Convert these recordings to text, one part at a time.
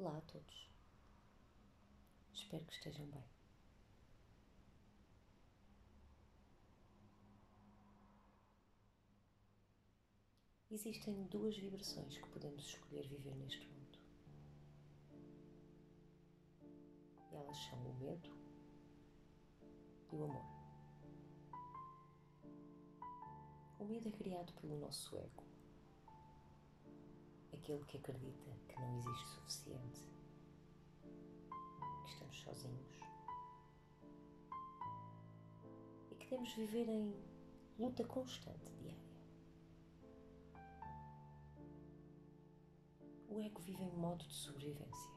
Olá a todos. Espero que estejam bem. Existem duas vibrações que podemos escolher viver neste mundo. E elas são o medo e o amor. O medo é criado pelo nosso ego, aquele que acredita que não existe suficiente, que estamos sozinhos e que temos de viver em luta constante diária. O ego vive em modo de sobrevivência,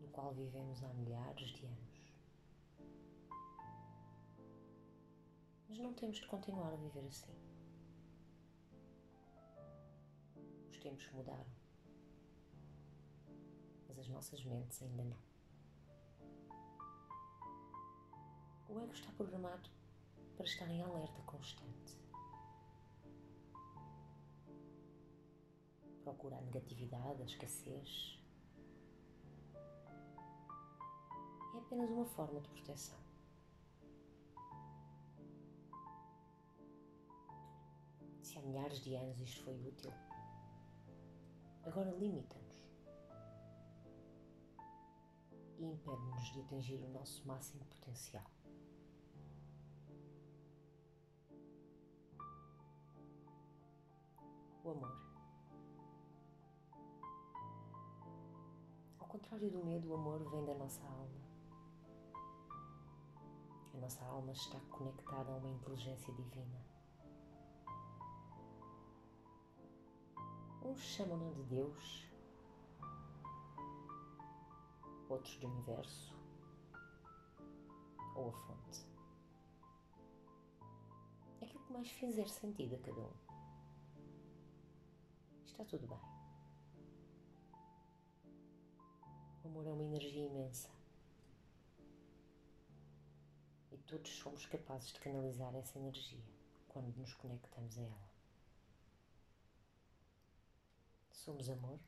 no qual vivemos há milhares de anos. Mas não temos de continuar a viver assim. Tempos mudaram, mas as nossas mentes ainda não. O ego está programado para estar em alerta constante. Procura a negatividade, a escassez. É apenas uma forma de proteção. Se há milhares de anos isto foi útil, agora limita-nos e impede-nos de atingir o nosso máximo potencial. O amor. Ao contrário do medo, o amor vem da nossa alma. A nossa alma está conectada a uma inteligência divina. Uns chamam-na de Deus, outros de universo ou a fonte. Aquilo que mais fizer sentido a cada um. Está tudo bem. O amor é uma energia imensa. E todos somos capazes de canalizar essa energia quando nos conectamos a ela. Somos amor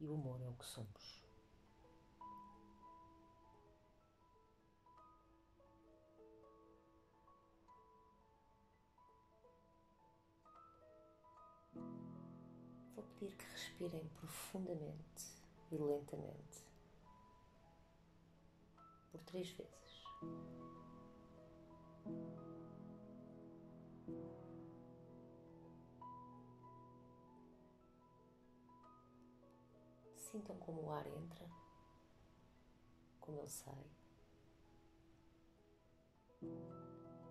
e o amor é o que somos. Vou pedir que respirem profundamente e lentamente por três vezes. Sintam como o ar entra, como ele sai,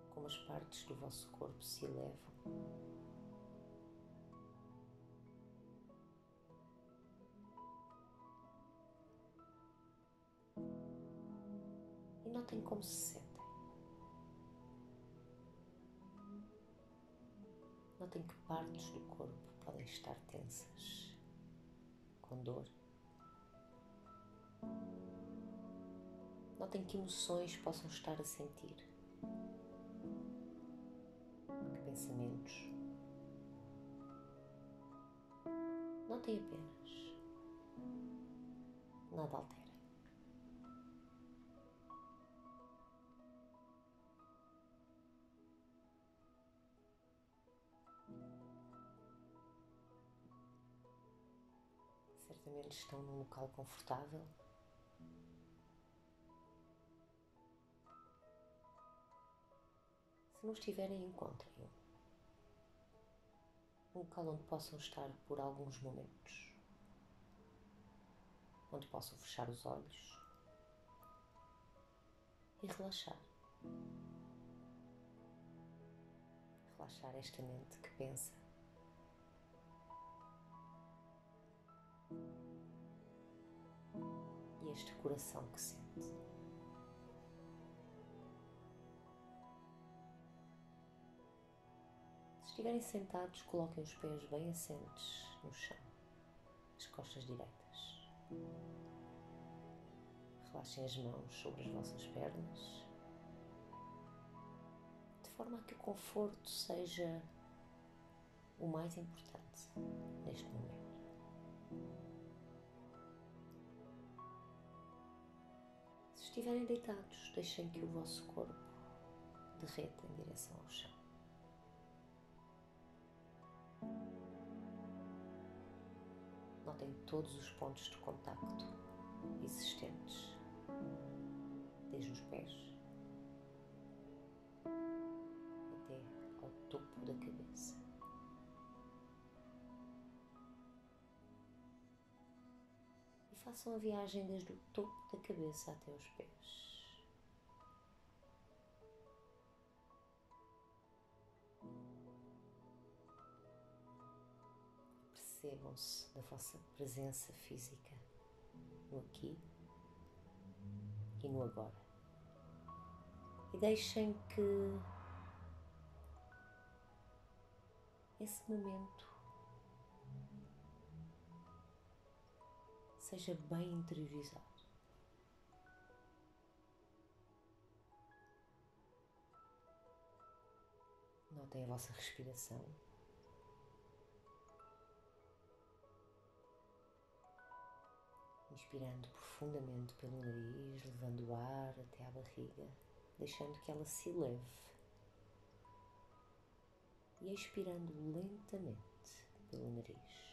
como as partes do vosso corpo se elevam. E notem como se sentem. Notem que partes do corpo podem estar tensas, com dor. Notem que emoções possam estar a sentir. Que pensamentos. Notem apenas. Nada altera. Certamente estão num local confortável. Se não estiverem, encontrem-o. Um local onde possam estar por alguns momentos. Onde possam fechar os olhos e relaxar. Relaxar esta mente que pensa e este coração que sente. Estiverem sentados, coloquem os pés bem assentes no chão, as costas direitas. Relaxem as mãos sobre as vossas pernas, de forma a que o conforto seja o mais importante neste momento. Se estiverem deitados, deixem que o vosso corpo derreta em direção ao chão. Notem todos os pontos de contacto existentes, desde os pés até ao topo da cabeça. E façam a viagem desde o topo da cabeça até os pés. Percebam-se da vossa presença física no aqui e no agora. E deixem que esse momento seja bem interiorizado. Notem a vossa respiração. Inspirando profundamente pelo nariz, levando o ar até à barriga, deixando que ela se eleve. E expirando lentamente pelo nariz.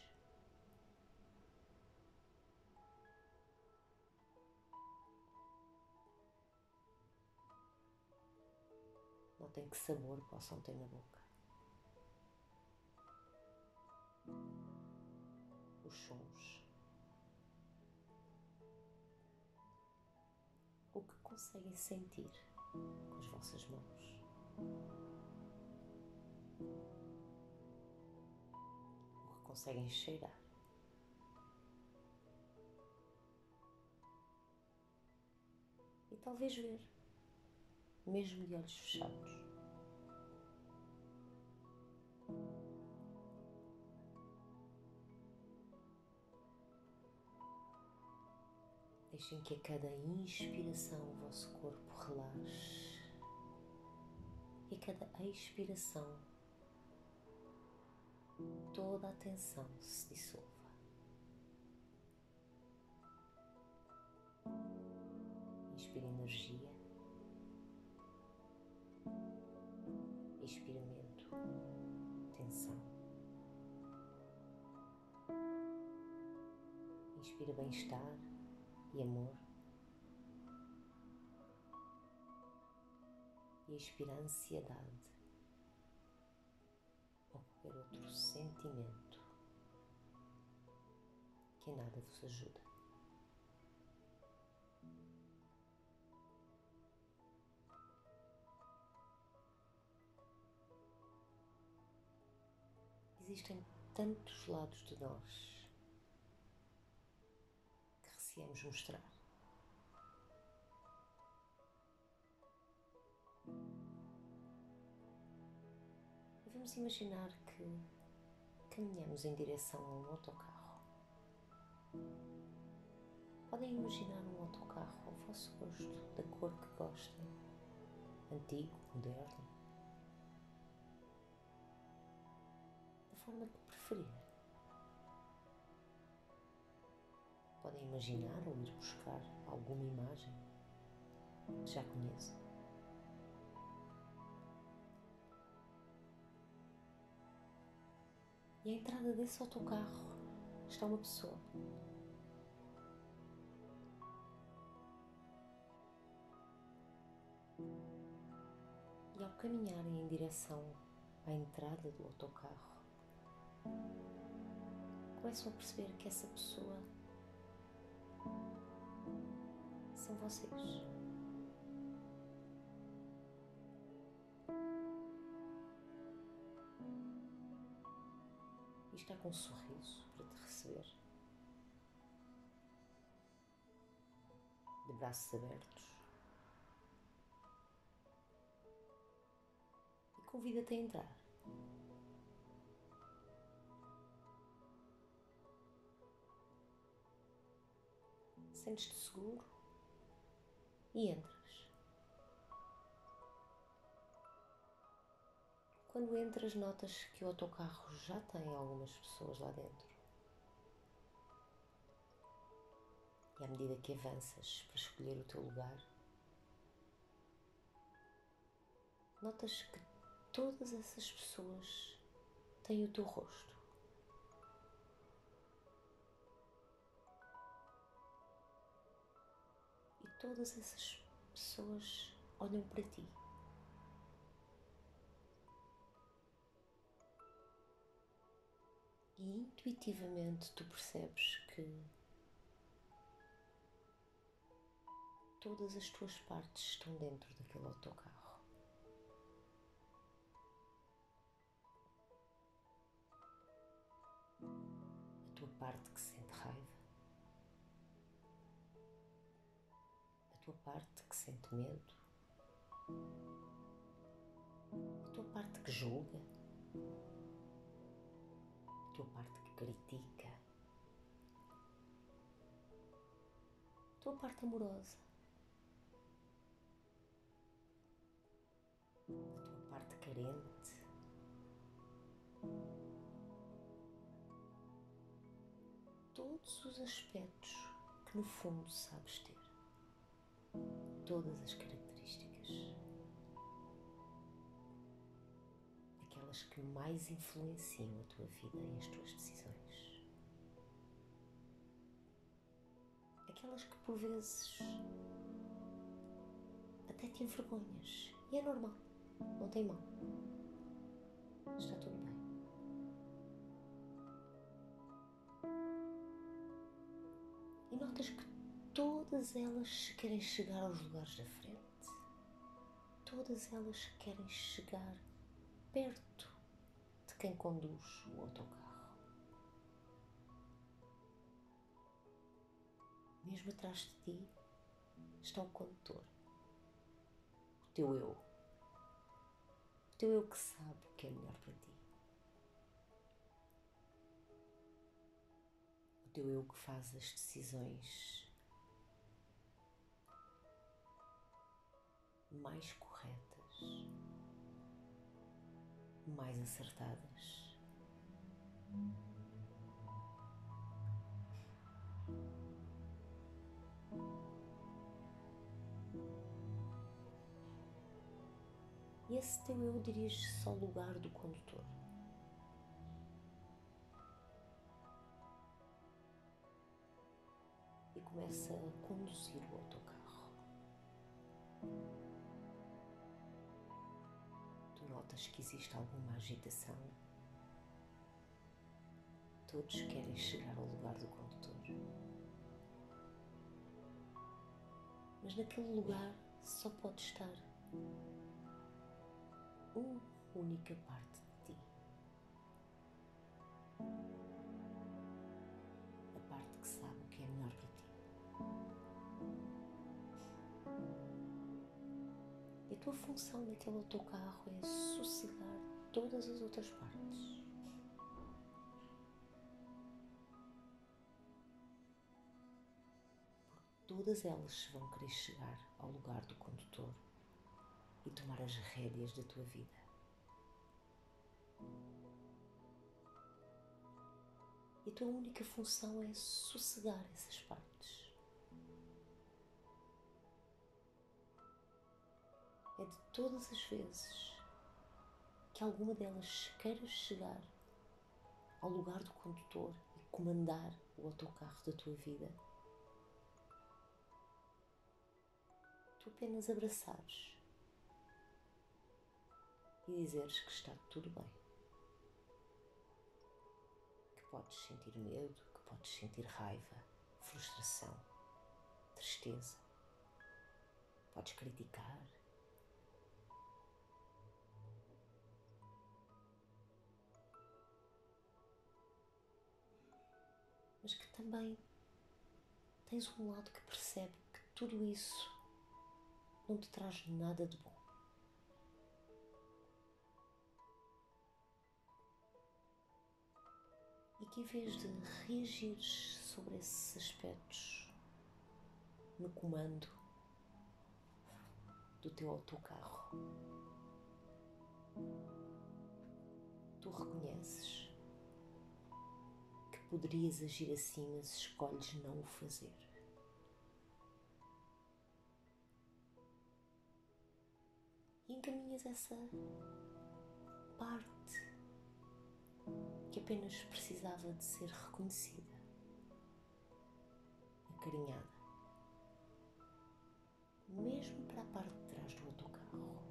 Notem que sabor possam ter na boca. Os sons. Conseguem sentir com as vossas mãos. O que conseguem cheirar. E talvez ver mesmo de olhos fechados. Deixem que a cada inspiração o vosso corpo relaxe e a cada expiração toda a tensão se dissolva. Inspire energia. Expira medo, tensão. Inspira bem-estar e amor. E expira ansiedade ou qualquer outro sentimento que nada vos ajuda. Existem tantos lados de nós receamos mostrar. Vamos imaginar que caminhamos em direção a um autocarro. Podem imaginar um autocarro ao vosso gosto, da cor que gostem, antigo, moderno. forma que preferir. Imaginar ou ir buscar alguma imagem que já conheçam. E à entrada desse autocarro está uma pessoa. E ao caminharem em direção à entrada do autocarro, começam a perceber que essa pessoa são vocês. E está com um sorriso para te receber, de braços abertos. E convida-te a entrar. sentes-te seguro e entras. Quando entras, notas que o autocarro já tem algumas pessoas lá dentro. E à medida que avanças para escolher o teu lugar, notas que todas essas pessoas têm o teu rosto. Todas essas pessoas olham para ti. E intuitivamente tu percebes que todas as tuas partes estão dentro daquele autocarro. A tua parte sente medo, a tua parte que julga? Tua parte que critica, tua parte amorosa, a tua parte carente. Todos os aspectos que no fundo sabes ter, todas as características. aquelas que mais influenciam a tua vida e as tuas decisões. Aquelas que por vezes até te envergonhas. E é normal, não tem mal. Está tudo bem. E notas que todas elas querem chegar aos lugares da frente. Todas elas querem chegar perto de quem conduz o autocarro. Mesmo atrás de ti está o condutor, o teu eu, o teu eu que sabe o que é melhor para ti. O teu eu que faz as decisões mais corretas mais acertadas. E esse teu eu dirige-se ao lugar do condutor. E começa a conduzir o autocarro. Notas que existe alguma agitação. Todos querem chegar ao lugar do condutor. Mas naquele lugar só pode estar uma única parte de ti. Tua função naquele autocarro é sossegar todas as outras partes. Todas elas vão querer chegar ao lugar do condutor e tomar as rédeas da tua vida. E a tua única função é sossegar essas partes. É de todas as vezes que alguma delas queira chegar ao lugar do condutor e comandar o autocarro da tua vida, tu apenas abraçares e dizeres que está tudo bem. Que podes sentir medo, que podes sentir raiva, frustração, tristeza. Podes criticar, também tens um lado que percebe que tudo isso não te traz nada de bom. E que em vez de reagir sobre esses aspectos no comando do teu autocarro, tu reconheces poderias agir assim, mas escolhes não o fazer. E encaminhas essa parte que apenas precisava de ser reconhecida, acarinhada, mesmo para a parte de trás do autocarro,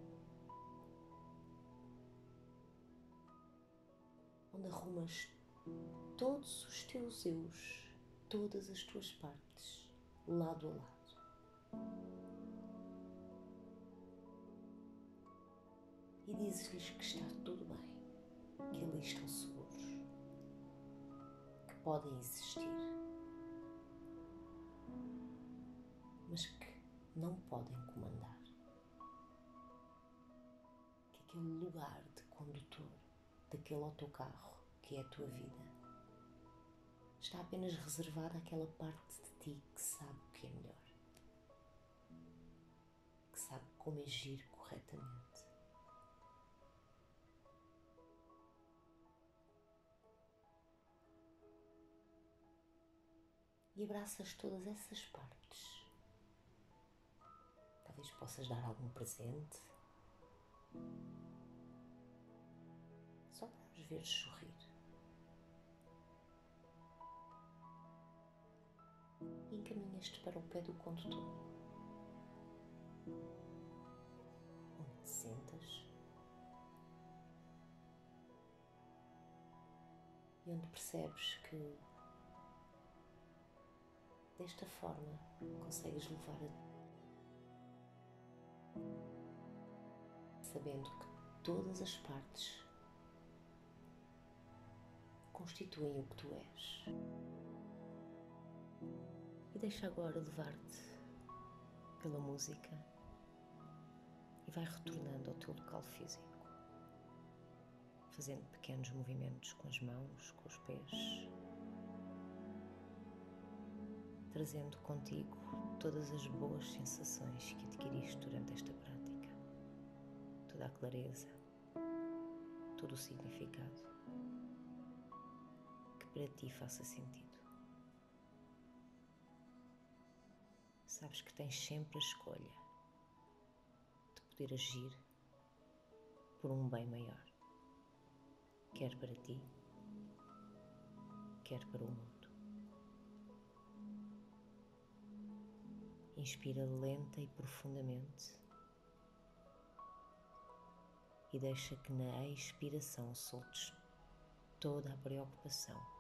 onde arrumas todos os teus eus, todas as tuas partes, lado a lado. E dizes-lhes que está tudo bem que ali estão seguros, que podem existir, mas que não podem comandar. Que aquele lugar de condutor daquele autocarro que é a tua vida está apenas reservado àquela parte de ti que sabe o que é melhor, que sabe como agir corretamente. e abraças todas essas partes. Talvez possas dar algum presente. Só para os ver sorrir. E encaminhas-te para o pé do condutor. Onde te sentas. E onde percebes que Desta forma, consegues levar a. sabendo que todas as partes constituem o que tu és. E deixa agora levar-te pela música e vai retornando ao teu local físico, fazendo pequenos movimentos com as mãos, com os pés trazendo contigo todas as boas sensações que adquiriste durante esta prática, toda a clareza, todo o significado que para ti faça sentido. Sabes que tens sempre a escolha de poder agir por um bem maior, quer para ti, quer para o mundo. Inspira lenta e profundamente e deixa que na expiração soltes toda a preocupação